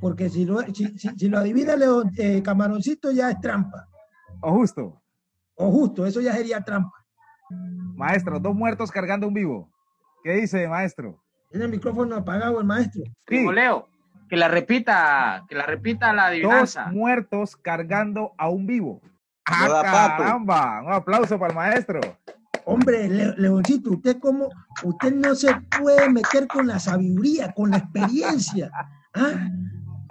porque si lo, si, si- si lo adivina León, eh, Camaroncito ya es trampa, O justo. o justo, eso ya sería trampa. Maestro, dos muertos cargando un vivo. ¿Qué dice, maestro? Tiene el micrófono apagado el maestro. Primo Leo, que la repita, que la repita la Dos adivinanza. muertos cargando a un vivo. ¡Ah, Lo caramba! Un aplauso para el maestro. Hombre, Le- Leoncito, usted como, usted no se puede meter con la sabiduría, con la experiencia. ¿ah?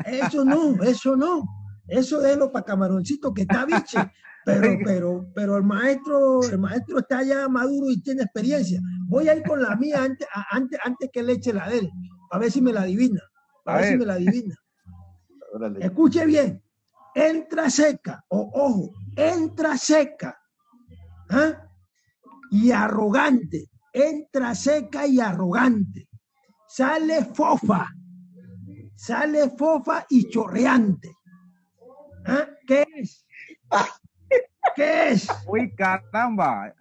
Eso no, eso no. Eso déjelo para Camaroncito que está biche. Pero, pero, pero el maestro, el maestro está ya maduro y tiene experiencia. Voy a ir con la mía antes, antes, antes que le eche la de él, a ver si me la adivina. A A ver si me la adivina. Órale. Escuche bien. Entra seca, o ojo, entra seca. ¿ah? Y arrogante. Entra seca y arrogante. Sale fofa. Sale fofa y chorreante. ¿Ah? ¿Qué es? ¿Qué es? Uy, caramba.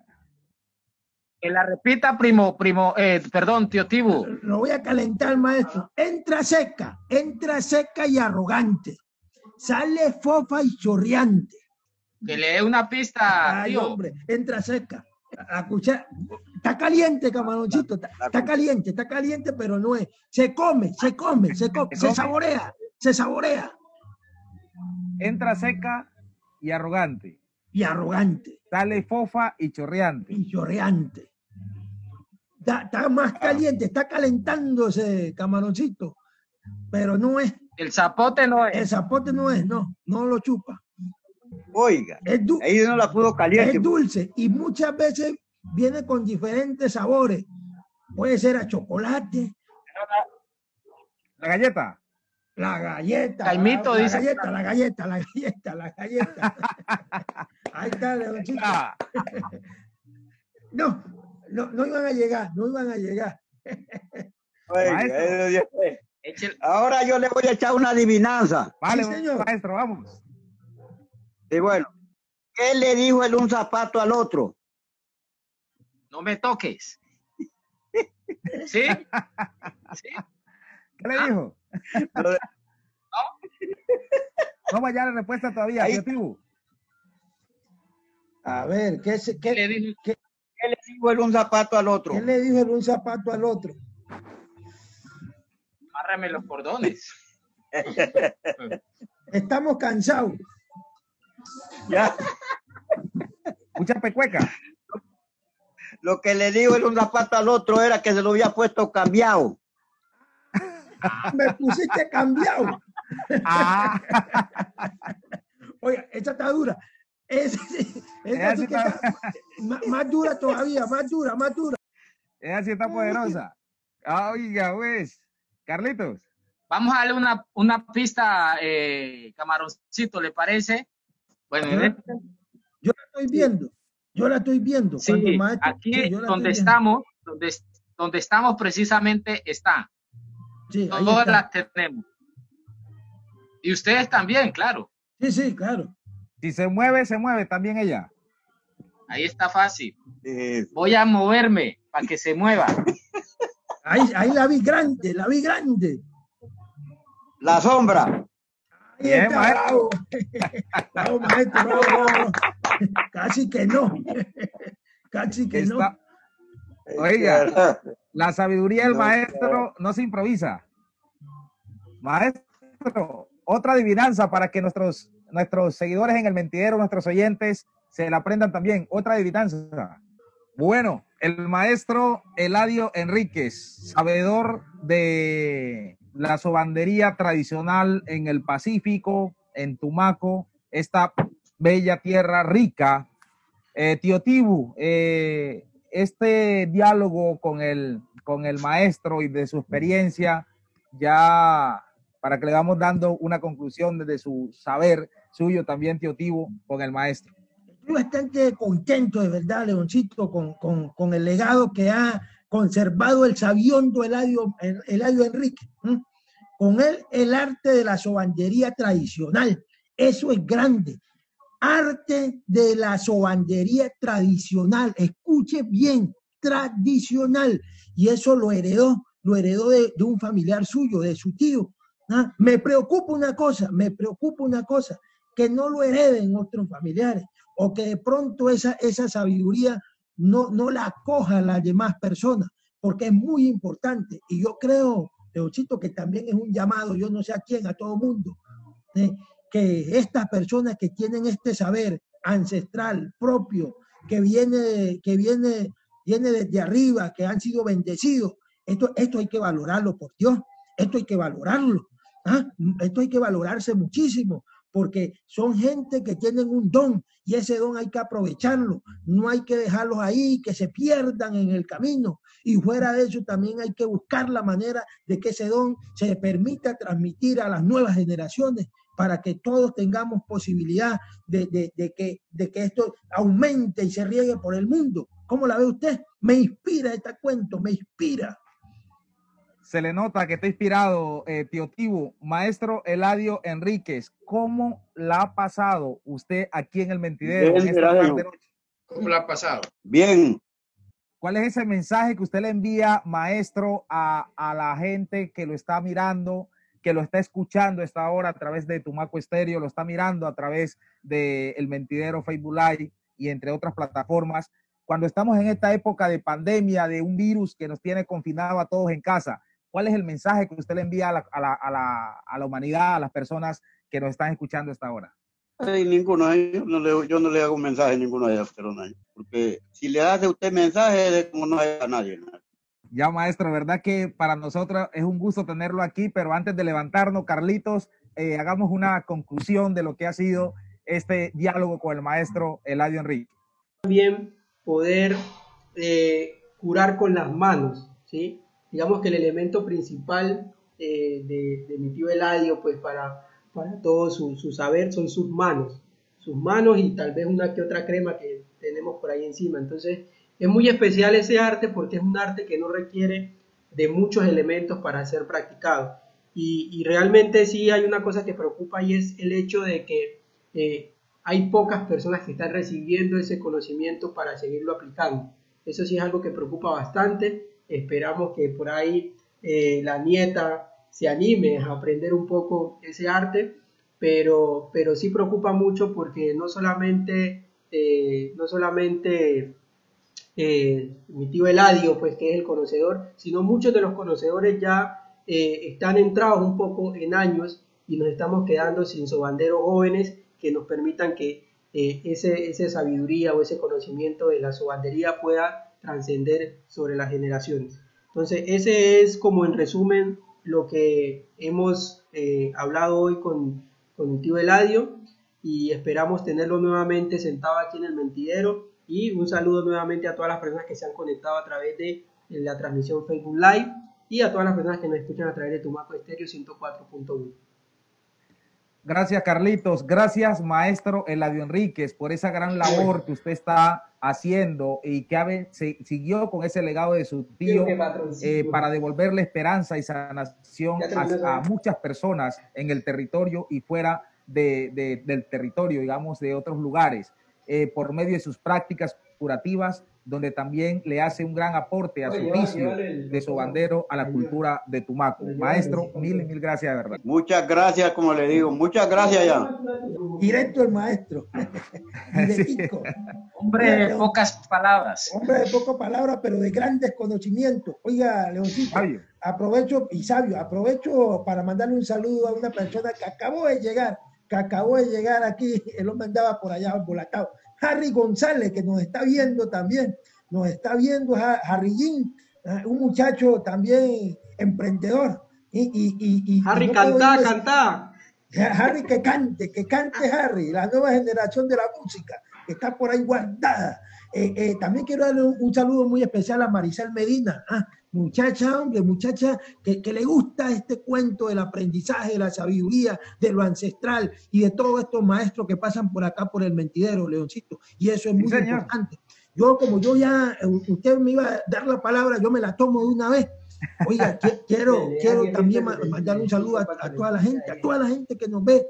Que la repita, primo, primo, eh, perdón, tío Tibu. Lo voy a calentar, maestro. Entra seca, entra seca y arrogante. Sale fofa y chorreante. Que le dé una pista, Ay, tío. hombre, entra seca. La cuchara, está caliente, camaroncito, está, está caliente, está caliente, pero no es. Se come, se come, se come, se saborea, se saborea. Entra seca y arrogante. Y arrogante, Sale fofa y chorreante. y chorreante. Está, está más caliente, está calentándose, camaroncito, pero no es. El zapote no El es. zapote no es, no, no lo chupa. Oiga, Es, ahí no la pudo caliente. es dulce y muchas veces viene con diferentes sabores. Puede ser a chocolate, La galleta. La galleta. Caimito la, dice- galleta, la galleta, la galleta, la galleta. Ahí está, Leoncito. Ah, No, no, no iban a llegar, no iban a llegar. Oiga, Ahora yo le voy a echar una adivinanza. vale, Sí, señor. maestro, vamos. Y bueno, ¿qué le dijo el un zapato al otro? No me toques. ¿Sí? ¿Sí? ¿Qué le dijo? Lo de- No vaya la respuesta todavía, Ahí-. A ver, ¿qué, se- ¿Qué qué, le dijo? ¿Qué le dijo el un zapato al otro? qué le dijo el un zapato al otro? Amárrame los cordones. Estamos cansados. Ya, Mucha pecueca. lo que le dijo el un zapato al otro era que se lo había puesto cambiado. Me pusiste cambiado. Ah, Oiga, esta está dura. Es, sí está- está más, más dura todavía, más dura, más dura. ella sí está poderosa. Ah, Oiga, pues. Carlitos. Vamos a darle una, una pista, eh, camaroncito, ¿le parece? Bueno, Yo la estoy viendo. Yo la estoy viendo. sí, maestro- aquí donde estamos, donde, donde estamos precisamente está. Sí, ahí Todas está. las tenemos. Y ustedes también, claro. Sí, sí, claro. Si se mueve, se mueve también ella. Ahí está fácil. Voy a moverme para que se mueva. Ahí, ahí la vi grande, la vi grande. la sombra. Ahí Bien, está, maestro. bravo. Bravo, maestro, bravo, bravo. Casi que no. Casi que no. Oiga. La sabiduría del No, maestro no se improvisa. Maestro, otra adivinanza para que nuestros, nuestros seguidores en el mentidero, nuestros oyentes, se la aprendan también. Otra adivinanza. Bueno, el maestro Eladio Enríquez, sabedor de la sobandería tradicional en el Pacífico, en Tumaco, esta bella tierra rica. Eh, tío Tibu, eh, este diálogo con el, con el maestro y de su experiencia, ya para que le vamos dando una conclusión desde su saber suyo también, tío Tibu, con el maestro. Estoy bastante contento, de verdad, Leoncito, con, con, con el legado que ha conservado el sabiondo Eladio, el- Eladio Enrique. Con él, el arte de la sobandería tradicional. Eso es grande. Arte de la sobandería tradicional. Escuche bien, tradicional. Y eso lo heredó, lo heredó de, de un familiar suyo, de su tío. Me preocupa una cosa, me preocupa una cosa, que no lo hereden otros familiares o que de pronto esa, esa sabiduría no, no la acojan las demás personas, porque es muy importante. Y yo creo, Leochito, que también es un llamado, yo no sé a quién, a todo mundo, eh, que estas personas que tienen este saber ancestral propio, que viene, que viene, viene desde arriba, que han sido bendecidos, esto, esto hay que valorarlo, por Dios, esto hay que valorarlo. ¿ah? Esto hay que valorarse muchísimo, porque son gente que tienen un don y ese don hay que aprovecharlo, no hay que dejarlos ahí, que se pierdan en el camino. Y fuera de eso también hay que buscar la manera de que ese don se permita transmitir a las nuevas generaciones para que todos tengamos posibilidad de, de- que, que esto aumente y se riegue por el mundo. ¿Cómo la ve usted? Me inspira este cuento, me inspira. Se le nota que está inspirado, eh, tío Tibu. Maestro Eladio Enríquez, ¿cómo la ha pasado usted aquí en el mentidero? Bien, en esta tarde noche? ¿Cómo la ha pasado? Bien, ¿Cuál es ese mensaje que usted le envía, maestro, a, a la gente que lo está mirando, que lo está escuchando a esta hora a través de Tumaco Estéreo, lo está mirando a través de El Mentidero, Facebook Live y entre otras plataformas? Cuando estamos en esta época de pandemia, de un virus que nos tiene confinado a todos en casa, ¿cuál es el mensaje que usted le envía a la, a la- a la- a la humanidad, a las personas que nos están escuchando a esta hora? Ay, ninguno de ellos, no le, yo no le hago mensaje a ninguno de ellos, pero no porque si le hace usted mensaje, es como no hay a nadie. Ya, maestro, verdad que para nosotros es un gusto tenerlo aquí, pero antes de levantarnos, Carlitos, eh, hagamos una conclusión de lo que ha sido este diálogo con el maestro Eladio Enrique. también poder eh, curar con las manos, ¿sí? Digamos que el elemento principal eh, de, de mi tío Eladio, pues para, para todo su, su saber son sus manos, sus manos y tal vez una que otra crema que tenemos por ahí encima. Entonces, es muy especial ese arte porque es un arte que no requiere de muchos elementos para ser practicado. Y, realmente sí hay una cosa que preocupa y es el hecho de que eh, hay pocas personas que están recibiendo ese conocimiento para seguirlo aplicando. Eso sí es algo que preocupa bastante. Esperamos que por ahí eh, la nieta se anime a aprender un poco ese arte, pero, pero sí preocupa mucho porque no solamente, eh, no solamente eh, mi tío Eladio, pues que es el conocedor, sino muchos de los conocedores ya están entrados un poco en años y nos estamos quedando sin sobanderos jóvenes que nos permitan que eh, ese, esa sabiduría o ese conocimiento de la sobandería pueda trascender sobre las generaciones. Entonces, ese es como en resumen lo que hemos eh, hablado hoy con, con el tío Eladio y esperamos tenerlo nuevamente sentado aquí en el mentidero y un saludo nuevamente a todas las personas que se han conectado a través de la transmisión Facebook Live y a todas las personas que nos escuchan a través de Tumaco Estéreo 104.1. Gracias, Carlitos. Gracias, maestro Eladio Enríquez, por esa gran labor que usted está haciendo y que ave- se- siguió con ese legado de su tío eh, para devolverle esperanza y sanación a, muchas personas en el territorio y fuera de- de- del territorio, digamos, de otros lugares, eh, por medio de sus prácticas curativas, donde también le hace un gran aporte a su oficio el- de sobandero a la cultura de Tumaco. Maestro, mil y mil gracias, de verdad. Muchas gracias, como le digo, muchas gracias ya. Directo el maestro. Directico. Hombre de pocas palabras. Hombre de poco palabra, pero de grandes conocimientos. Oiga, Leoncito, Sabio. aprovecho, y sabio, aprovecho para mandarle un saludo a una persona que acabó de llegar, que acabó de llegar aquí, él lo mandaba por allá embolatado. Harry González, que nos está viendo también, nos está viendo Ha- Harry Jim, eh, un muchacho también emprendedor. Y, y, y, y- Harry, no cantá. Harry que cante, que cante Harry, la nueva generación de la música, que está por ahí guardada. Eh, eh, también quiero darle un, un saludo muy especial a Maricel Medina, ah, muchacha, hombre, muchacha que, que le gusta este cuento del aprendizaje, de la sabiduría, de lo ancestral y de todos estos maestros que pasan por acá por el mentidero, Leoncito. Y eso es muy importante. Yo, como yo ya, eh, usted me iba a dar la palabra, yo me la tomo de una vez. Oiga, qui- quiero, quiero también ma- mandarle un saludo a, a toda la gente, a toda la gente que nos ve.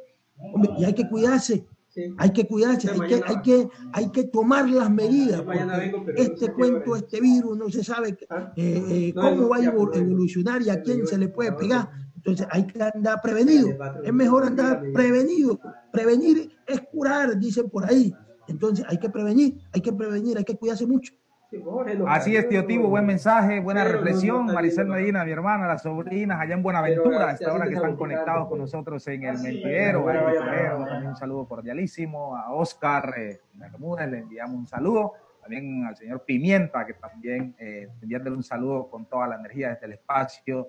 Hombre, y hay que cuidarse, Sí. hay que cuidarse, hay que, hay que, hay que tomar las medidas, vengo, no este cuento, este virus, no se sabe Ah. eh, eh, No, cómo no, va a evolucionar y a quién se le puede pegar. Entonces hay que andar prevenido. Es mejor andar prevenido. Prevenir es curar, dicen por ahí. Entonces hay que prevenir, hay que prevenir, hay que cuidarse mucho. No, Así es, tío Tibo, buen mensaje, buena Pero no, no reflexión. está Maricel Medina, mi hermana, las sobrinas allá en Buenaventura, a así esta hora que están conectados con nosotros en el mentidero. también un saludo cordialísimo. A Oscar eh, Bermúdez le enviamos un saludo. También al señor Pimienta, que también eh, enviándole un saludo con toda la energía desde el espacio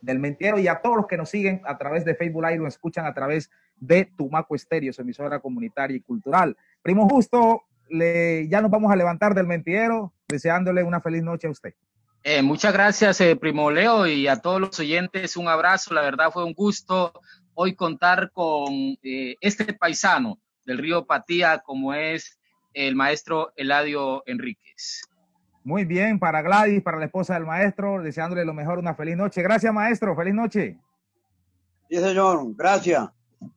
del mentidero y a todos los que nos siguen a través de Facebook Live o escuchan a través de Tumaco Estéreo, su emisora comunitaria y cultural. Primo Justo, le, ya nos vamos a levantar del mentidero, deseándole una feliz noche a usted. Eh, muchas gracias, eh, Primo Leo, y a todos los oyentes, un abrazo. La verdad fue un gusto hoy contar con eh, este paisano del río Patía, como es el maestro Eladio Enríquez. Muy bien, para Gladys, para la esposa del maestro, deseándole lo mejor, una feliz noche. Gracias, maestro, feliz noche. Sí, señor, gracias.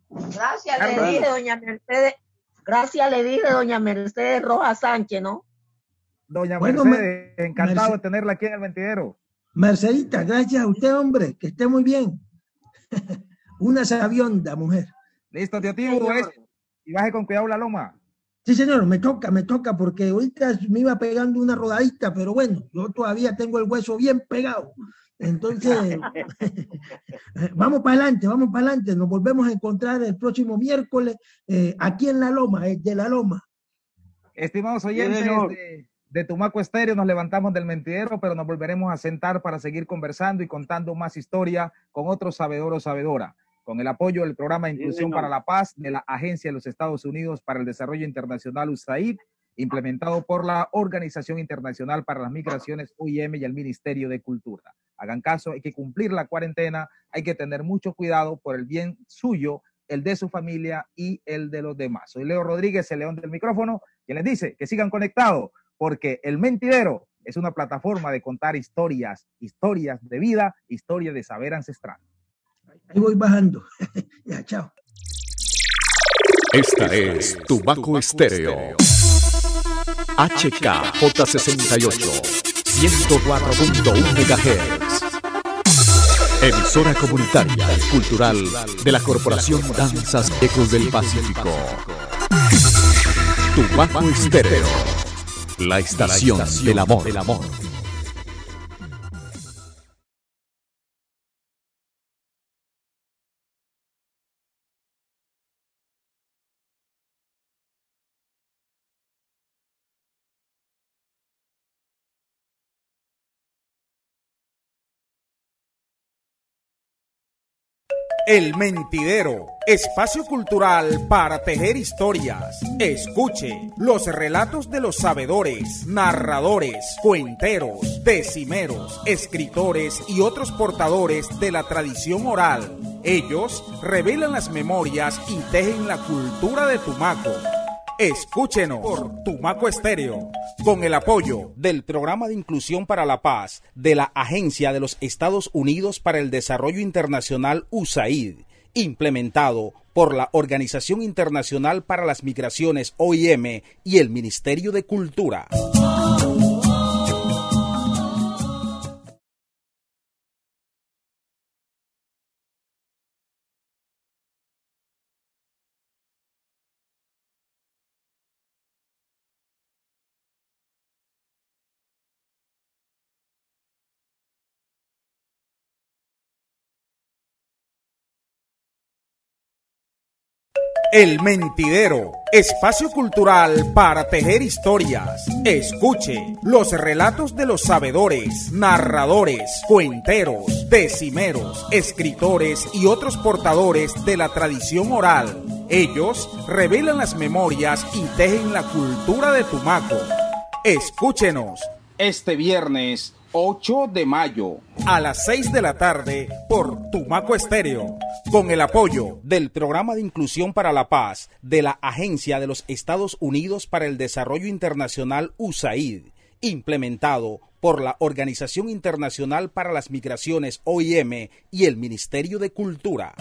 Gracias, le dije, doña Mercedes. Gracias, le dije, doña Mercedes Rojas Sánchez, ¿no? Doña Bueno, Mercedes, encantado Merce- de tenerla aquí en el mentidero. Mercedita, gracias a usted, hombre, que esté muy bien. Una sabionda, mujer. Listo, tío Tibu, es- y baje con cuidado la loma. Sí, señor, me toca, me toca, porque ahorita me iba pegando una rodadita, pero bueno, yo todavía tengo el hueso bien pegado. Entonces, vamos para adelante, vamos para adelante. Nos volvemos a encontrar el próximo miércoles eh, aquí en La Loma, eh, de La Loma. Estimados oyentes de, de Tumaco Estéreo, nos levantamos del mentidero, pero nos volveremos a sentar para seguir conversando y contando más historia con otro sabedor o sabedora. Con el apoyo del programa de Sí, Inclusión para la Paz de la Agencia de los Estados Unidos para el Desarrollo Internacional USAID, implementado por la Organización Internacional para las Migraciones OIM y el Ministerio de Cultura. Hagan caso, hay que cumplir la cuarentena, hay que tener mucho cuidado por el bien suyo, el de su familia y el de los demás. Soy Leo Rodríguez, el león del micrófono, quien les dice que sigan conectados, porque El Mentidero es una plataforma de contar historias, historias de vida, historias de saber ancestral. Ahí voy bajando. ya, chao. Esta es Tubaco Estéreo. HKJ68, 104.1 MHz. Emisora comunitaria y cultural de la Corporación Danzas Ecos del Pacífico. Tubaco Estéreo. La estación. Del amor. El Mentidero, espacio cultural para tejer historias. Escuche los relatos de los sabedores, narradores, cuenteros, decimeros, escritores y otros portadores de la tradición oral. Ellos revelan las memorias y tejen la cultura de Tumaco. Escúchenos por Tumaco Estéreo, con el apoyo del Programa de Inclusión para la Paz de la Agencia de los Estados Unidos para el Desarrollo Internacional USAID, implementado por la Organización Internacional para las Migraciones OIM y el Ministerio de Cultura. El Mentidero, espacio cultural para tejer historias. Escuche los relatos de los sabedores, narradores, cuenteros, decimeros, escritores y otros portadores de la tradición oral. Ellos revelan las memorias y tejen la cultura de Tumaco. Escúchenos este viernes 8 de mayo a las 6 de la tarde por Tumaco Estéreo, con el apoyo del Programa de Inclusión para la Paz de la Agencia de los Estados Unidos para el Desarrollo Internacional USAID, implementado por la Organización Internacional para las Migraciones OIM y el Ministerio de Cultura.